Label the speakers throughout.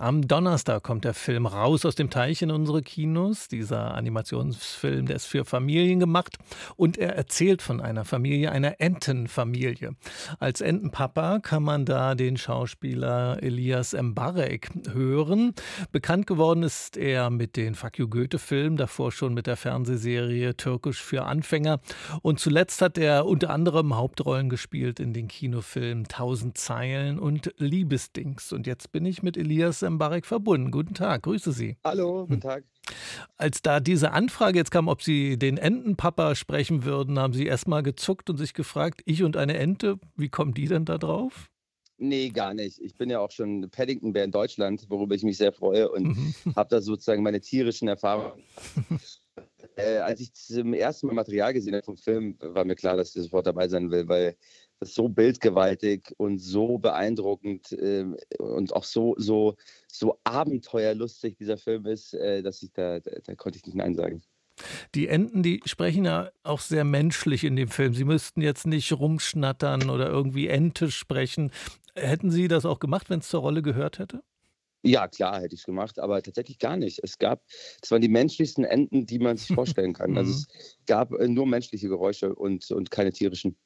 Speaker 1: Am Donnerstag kommt der Film raus aus dem Teich in unsere Kinos. Dieser Animationsfilm, der ist für Familien gemacht und er erzählt von einer Familie, einer Entenfamilie. Als Entenpapa kann man da den Schauspieler Elias Mbarek hören. Bekannt geworden ist er mit den Fuck You Goethe-Filmen, davor schon mit der Fernsehserie Türkisch für Anfänger. Und zuletzt hat er unter anderem Hauptrollen gespielt in den Kinofilmen Tausend Zeilen und Liebesdings. Und jetzt bin ich mit Elias Mbarek verbunden. Guten Tag, grüße Sie.
Speaker 2: Hallo, guten Tag.
Speaker 1: Als da diese Anfrage jetzt kam, ob Sie den Entenpapa sprechen würden, haben Sie erstmal gezuckt und sich gefragt, ich und eine Ente, wie kommen die denn da drauf?
Speaker 2: Nee, gar nicht. Ich bin ja auch schon Paddington-Bär in Deutschland, worüber ich mich sehr freue und mhm. habe da sozusagen meine tierischen Erfahrungen. äh, als ich zum ersten Mal Material gesehen habe vom Film, war mir klar, dass ich sofort dabei sein will, weil so bildgewaltig und so beeindruckend äh, und auch so, so, so abenteuerlustig dieser Film ist, äh, dass ich da, da, da konnte ich nicht Nein sagen.
Speaker 1: Die Enten, die sprechen ja auch sehr menschlich in dem Film. Sie müssten jetzt nicht rumschnattern oder irgendwie Ente sprechen. Hätten Sie das auch gemacht, wenn es zur Rolle gehört hätte?
Speaker 2: Ja, klar hätte ich es gemacht, aber tatsächlich gar nicht. Es gab, es waren die menschlichsten Enten, die man sich vorstellen kann. Also mhm. es gab äh, nur menschliche Geräusche und, und keine tierischen.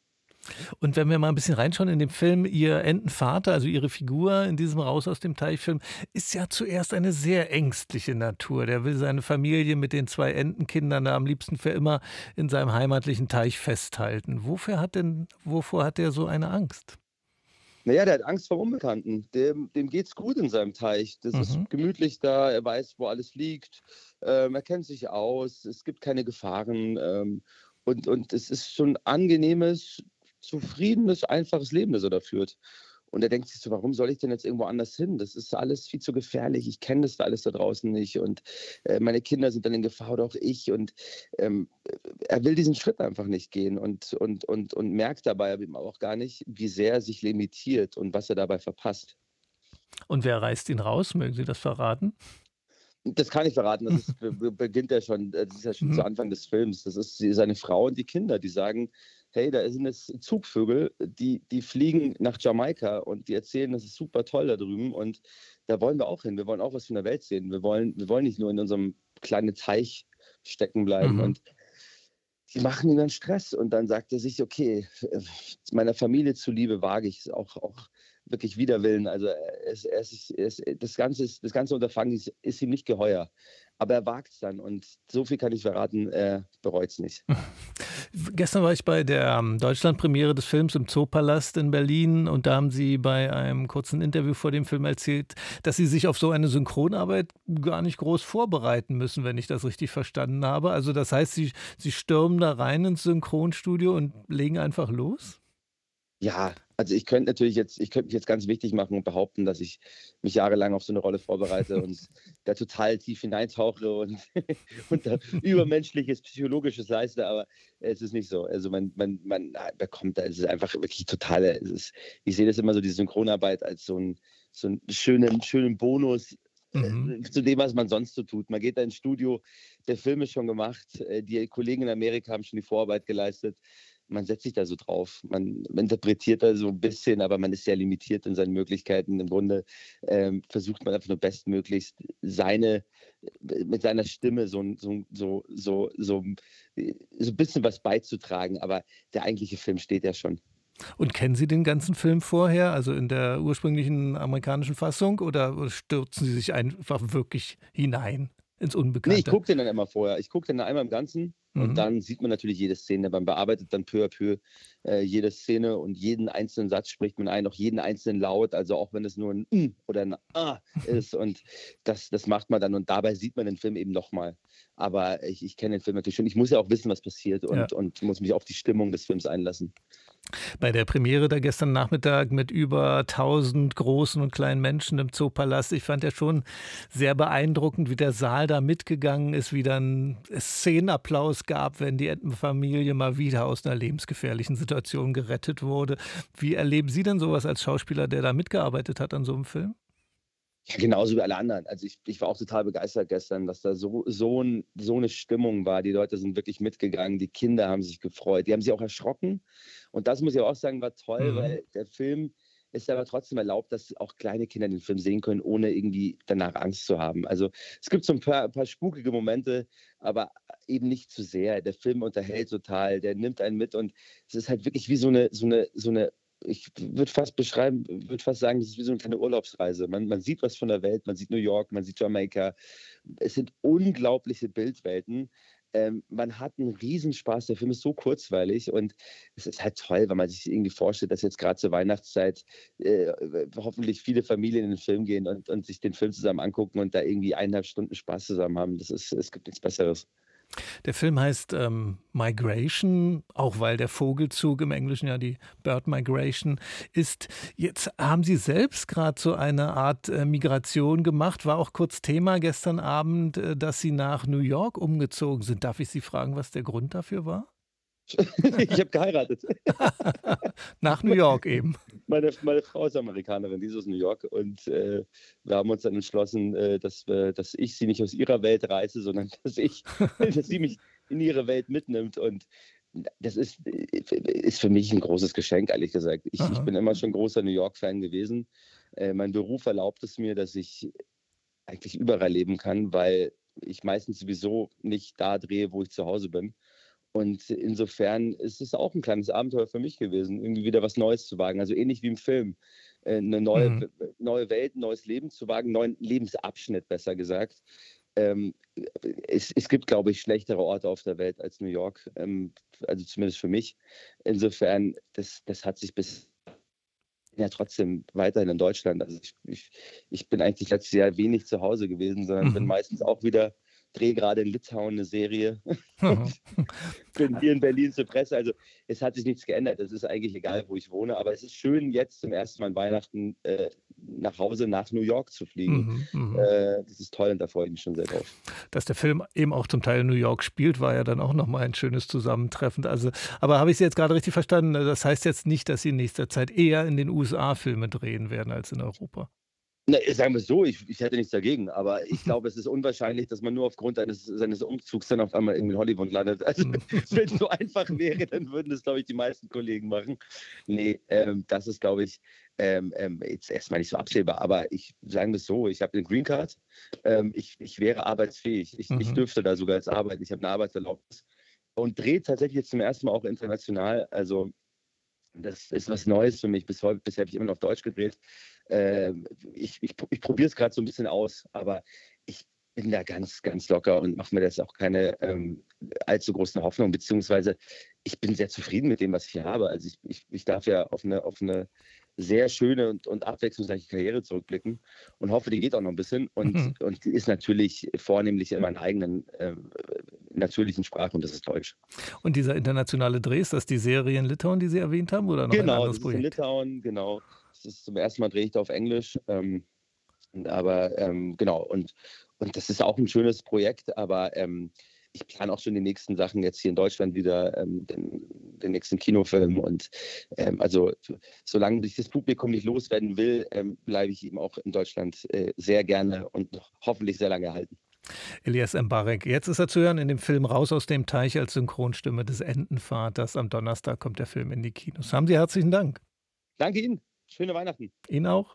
Speaker 1: Und wenn wir mal ein bisschen reinschauen in den Film, Ihr Entenvater, also Ihre Figur in diesem Raus aus dem Teich-Film, ist ja zuerst eine sehr ängstliche Natur. Der will seine Familie mit den zwei Entenkindern da am liebsten für immer in seinem heimatlichen Teich festhalten. Wofür hat denn, wovor hat er so eine Angst?
Speaker 2: Naja, der hat Angst vor Unbekannten. Dem, dem es gut in seinem Teich. Das mhm. ist gemütlich da, er weiß, wo alles liegt. Ähm, er kennt sich aus, es gibt keine Gefahren. Ähm, und, und es ist schon ein angenehmes, zufriedenes, einfaches Leben, das er da führt. Und er denkt sich so, warum soll ich denn jetzt irgendwo anders hin? Das ist alles viel zu gefährlich. Ich kenne das da alles da draußen nicht. Und äh, meine Kinder sind dann in Gefahr oder auch ich. Und ähm, er will diesen Schritt einfach nicht gehen und, und, und, und merkt dabei aber auch gar nicht, wie sehr er sich limitiert und was er dabei verpasst.
Speaker 1: Und wer reißt ihn raus? Mögen Sie das verraten?
Speaker 2: Das kann ich verraten. Das ist, beginnt ja schon, das ist ja schon mhm. zu Anfang des Films. Das ist seine Frau und die Kinder, die sagen, hey, da sind es Zugvögel, die, die fliegen nach Jamaika und die erzählen, das ist super toll da drüben und da wollen wir auch hin. Wir wollen auch was von der Welt sehen. Wir wollen, wir wollen nicht nur in unserem kleinen Teich stecken bleiben. Mhm. Und die machen ihm dann Stress und dann sagt er sich, okay, meiner Familie zuliebe wage ich es auch, auch wirklich Widerwillen. Also es, es, es, das, ganze, das ganze Unterfangen ist, ist ihm nicht geheuer. Aber er wagt es dann und so viel kann ich verraten, er bereut es nicht.
Speaker 1: Gestern war ich bei der ähm, Deutschlandpremiere des Films im Zoopalast in Berlin und da haben Sie bei einem kurzen Interview vor dem Film erzählt, dass Sie sich auf so eine Synchronarbeit gar nicht groß vorbereiten müssen, wenn ich das richtig verstanden habe. Also das heißt, Sie, Sie stürmen da rein ins Synchronstudio und legen einfach los?
Speaker 2: Ja, also ich könnte natürlich jetzt, ich könnte mich jetzt ganz wichtig machen und behaupten, dass ich mich jahrelang auf so eine Rolle vorbereite und da total tief hineintauche und, und da übermenschliches, psychologisches leiste, aber es ist nicht so. Also man, man, man bekommt da, es ist einfach wirklich totale, ist, ich sehe das immer so, die Synchronarbeit als so, ein, so einen schönen, schönen Bonus äh, Mhm. zu dem, was man sonst so tut. Man geht da ins Studio, der Film ist schon gemacht, äh, die Kollegen in Amerika haben schon die Vorarbeit geleistet man setzt sich da so drauf. Man, interpretiert da so ein bisschen, aber man ist sehr limitiert in seinen Möglichkeiten. Im Grunde ähm, versucht man einfach nur bestmöglichst seine, mit seiner Stimme so, so, so, so, so, so ein bisschen was beizutragen. Aber der eigentliche Film steht ja schon.
Speaker 1: Und kennen Sie den ganzen Film vorher, also in der ursprünglichen amerikanischen Fassung, oder stürzen Sie sich einfach wirklich hinein ins Unbekannte?
Speaker 2: Nee, ich gucke den dann immer vorher. Ich gucke den dann einmal im Ganzen und mhm. dann sieht man natürlich jede Szene. Man bearbeitet dann peu à peu äh, jede Szene und jeden einzelnen Satz spricht man ein, auch jeden einzelnen Laut, also auch wenn es nur ein mm oder ein A ist. Und das, das macht man dann und dabei sieht man den Film eben nochmal. Aber ich, ich kenne den Film natürlich schon. Ich muss ja auch wissen, was passiert und, ja. und muss mich auf die Stimmung des Films einlassen.
Speaker 1: Bei der Premiere da gestern Nachmittag mit über 1000 großen und kleinen Menschen im Zoopalast, ich fand ja schon sehr beeindruckend, wie der Saal da mitgegangen ist, wie dann Szenenapplaus gab, wenn die Entenfamilie mal wieder aus einer lebensgefährlichen Situation gerettet wurde. Wie erleben Sie denn sowas als Schauspieler, der da mitgearbeitet hat an so einem Film?
Speaker 2: Ja, genauso wie alle anderen. Also ich, ich war auch total begeistert gestern, dass da so, so, ein, so eine Stimmung war. Die Leute sind wirklich mitgegangen, die Kinder haben sich gefreut, die haben sich auch erschrocken. Und das muss ich auch sagen, war toll, mhm. weil der Film ist aber trotzdem erlaubt, dass auch kleine Kinder den Film sehen können, ohne irgendwie danach Angst zu haben. Also es gibt so ein paar, ein paar spukige Momente, aber eben nicht zu sehr. Der Film unterhält total, der nimmt einen mit und es ist halt wirklich wie so eine, so eine, so eine ich würde fast beschreiben, würde fast sagen, das ist wie so eine kleine Urlaubsreise. Man, man sieht was von der Welt, man sieht New York, man sieht Jamaika. Es sind unglaubliche Bildwelten. Ähm, man hat einen Riesenspaß. Der Film ist so kurzweilig und es ist halt toll, wenn man sich irgendwie vorstellt, dass jetzt gerade zur Weihnachtszeit äh, hoffentlich viele Familien in den Film gehen und, und sich den Film zusammen angucken und da irgendwie eineinhalb Stunden Spaß zusammen haben. Das ist, es gibt nichts Besseres.
Speaker 1: Der Film heißt ähm, Migration, auch weil der Vogelzug im Englischen ja die Bird Migration ist. Jetzt haben Sie selbst gerade so eine Art äh, Migration gemacht, war auch kurz Thema gestern Abend, äh, dass Sie nach New York umgezogen sind. Darf ich Sie fragen, was der Grund dafür war?
Speaker 2: ich habe geheiratet.
Speaker 1: Nach New York eben.
Speaker 2: Meine, meine Frau ist Amerikanerin, die ist aus New York und äh, wir haben uns dann entschlossen, äh, dass, wir, dass ich sie nicht aus ihrer Welt reiße, sondern dass ich, dass sie mich in ihre Welt mitnimmt und das ist, ist für mich ein großes Geschenk, ehrlich gesagt. Ich, ich bin immer schon großer New York-Fan gewesen. Äh, mein Beruf erlaubt es mir, dass ich eigentlich überall leben kann, weil ich meistens sowieso nicht da drehe, wo ich zu Hause bin. Und insofern ist es auch ein kleines Abenteuer für mich gewesen, irgendwie wieder was Neues zu wagen. Also ähnlich wie im Film. Äh, eine neue, mhm. neue Welt, ein neues Leben zu wagen, neuen Lebensabschnitt, besser gesagt. Ähm, es, es, gibt, glaube ich, schlechtere Orte auf der Welt als New York, ähm, also zumindest für mich. Insofern, das, das hat sich bis ja trotzdem weiterhin in Deutschland. Also ich, ich, ich bin eigentlich letztes Jahr wenig zu Hause gewesen, sondern mhm. bin meistens auch wieder drehe gerade in Litauen eine Serie. Bin hier in Berlin zur Presse. Also es hat sich nichts geändert. Es ist eigentlich egal, wo ich wohne. Aber es ist schön, jetzt zum ersten Mal Weihnachten äh, nach Hause nach New York zu fliegen. Mhm, mhm, äh, das ist toll und da freue ich mich schon sehr drauf.
Speaker 1: Dass der Film eben auch zum Teil in New York spielt, war ja dann auch nochmal ein schönes Zusammentreffen. Also, aber habe ich Sie jetzt gerade richtig verstanden? Das heißt jetzt nicht, dass Sie in nächster Zeit eher in den USA Filme drehen werden als in Europa?
Speaker 2: Na, sagen wir so, ich, ich hätte nichts dagegen, aber ich glaube, es ist unwahrscheinlich, dass man nur aufgrund eines, seines Umzugs dann auf einmal in Hollywood landet. Also, mhm. wenn es so einfach wäre, dann würden das, glaube ich, die meisten Kollegen machen. Nee, ähm, das ist, glaube ich, ähm, ähm, jetzt erstmal nicht so absehbar, aber ich sage es so, ich habe eine Green Card, ähm, ich, ich wäre arbeitsfähig, ich, mhm. ich dürfte da sogar jetzt arbeiten, ich habe eine Arbeitserlaubnis und drehe tatsächlich jetzt zum ersten Mal auch international. Also das ist was Neues für mich. Bis heute, bisher habe ich immer noch Deutsch gedreht. Äh, ich ich, ich probiere es gerade so ein bisschen aus, aber ich bin da ganz, ganz locker und mache mir das auch keine ähm, allzu großen Hoffnungen, beziehungsweise ich bin sehr zufrieden mit dem, was ich hier habe. Also ich, ich, ich darf ja auf eine, auf eine sehr schöne und, und abwechslungsreiche Karriere zurückblicken und hoffe, die geht auch noch ein bisschen. Und, mhm. und die ist natürlich vornehmlich in meiner eigenen äh, natürlichen Sprache und das ist Deutsch.
Speaker 1: Und dieser internationale Dreh, ist das die Serie in Litauen, die Sie erwähnt haben, oder noch
Speaker 2: genau,
Speaker 1: ein anderes
Speaker 2: Projekt? In Litauen, genau. Das ist zum ersten Mal drehe ich da auf Englisch. Ähm, aber ähm, genau, und, und das ist auch ein schönes Projekt, aber ähm, ich plane auch schon die nächsten Sachen jetzt hier in Deutschland wieder, ähm, den, den, nächsten Kinofilm. Und ähm, also solange sich das Publikum nicht loswerden will, ähm, bleibe ich eben auch in Deutschland äh, sehr gerne und hoffentlich sehr lange erhalten.
Speaker 1: Elias Mbarek. Jetzt ist er zu hören in dem Film Raus aus dem Teich als Synchronstimme des Entenvaters. Am Donnerstag kommt der Film in die Kinos. Haben Sie herzlichen Dank.
Speaker 2: Danke Ihnen. Schöne Weihnachten.
Speaker 1: Ihnen auch.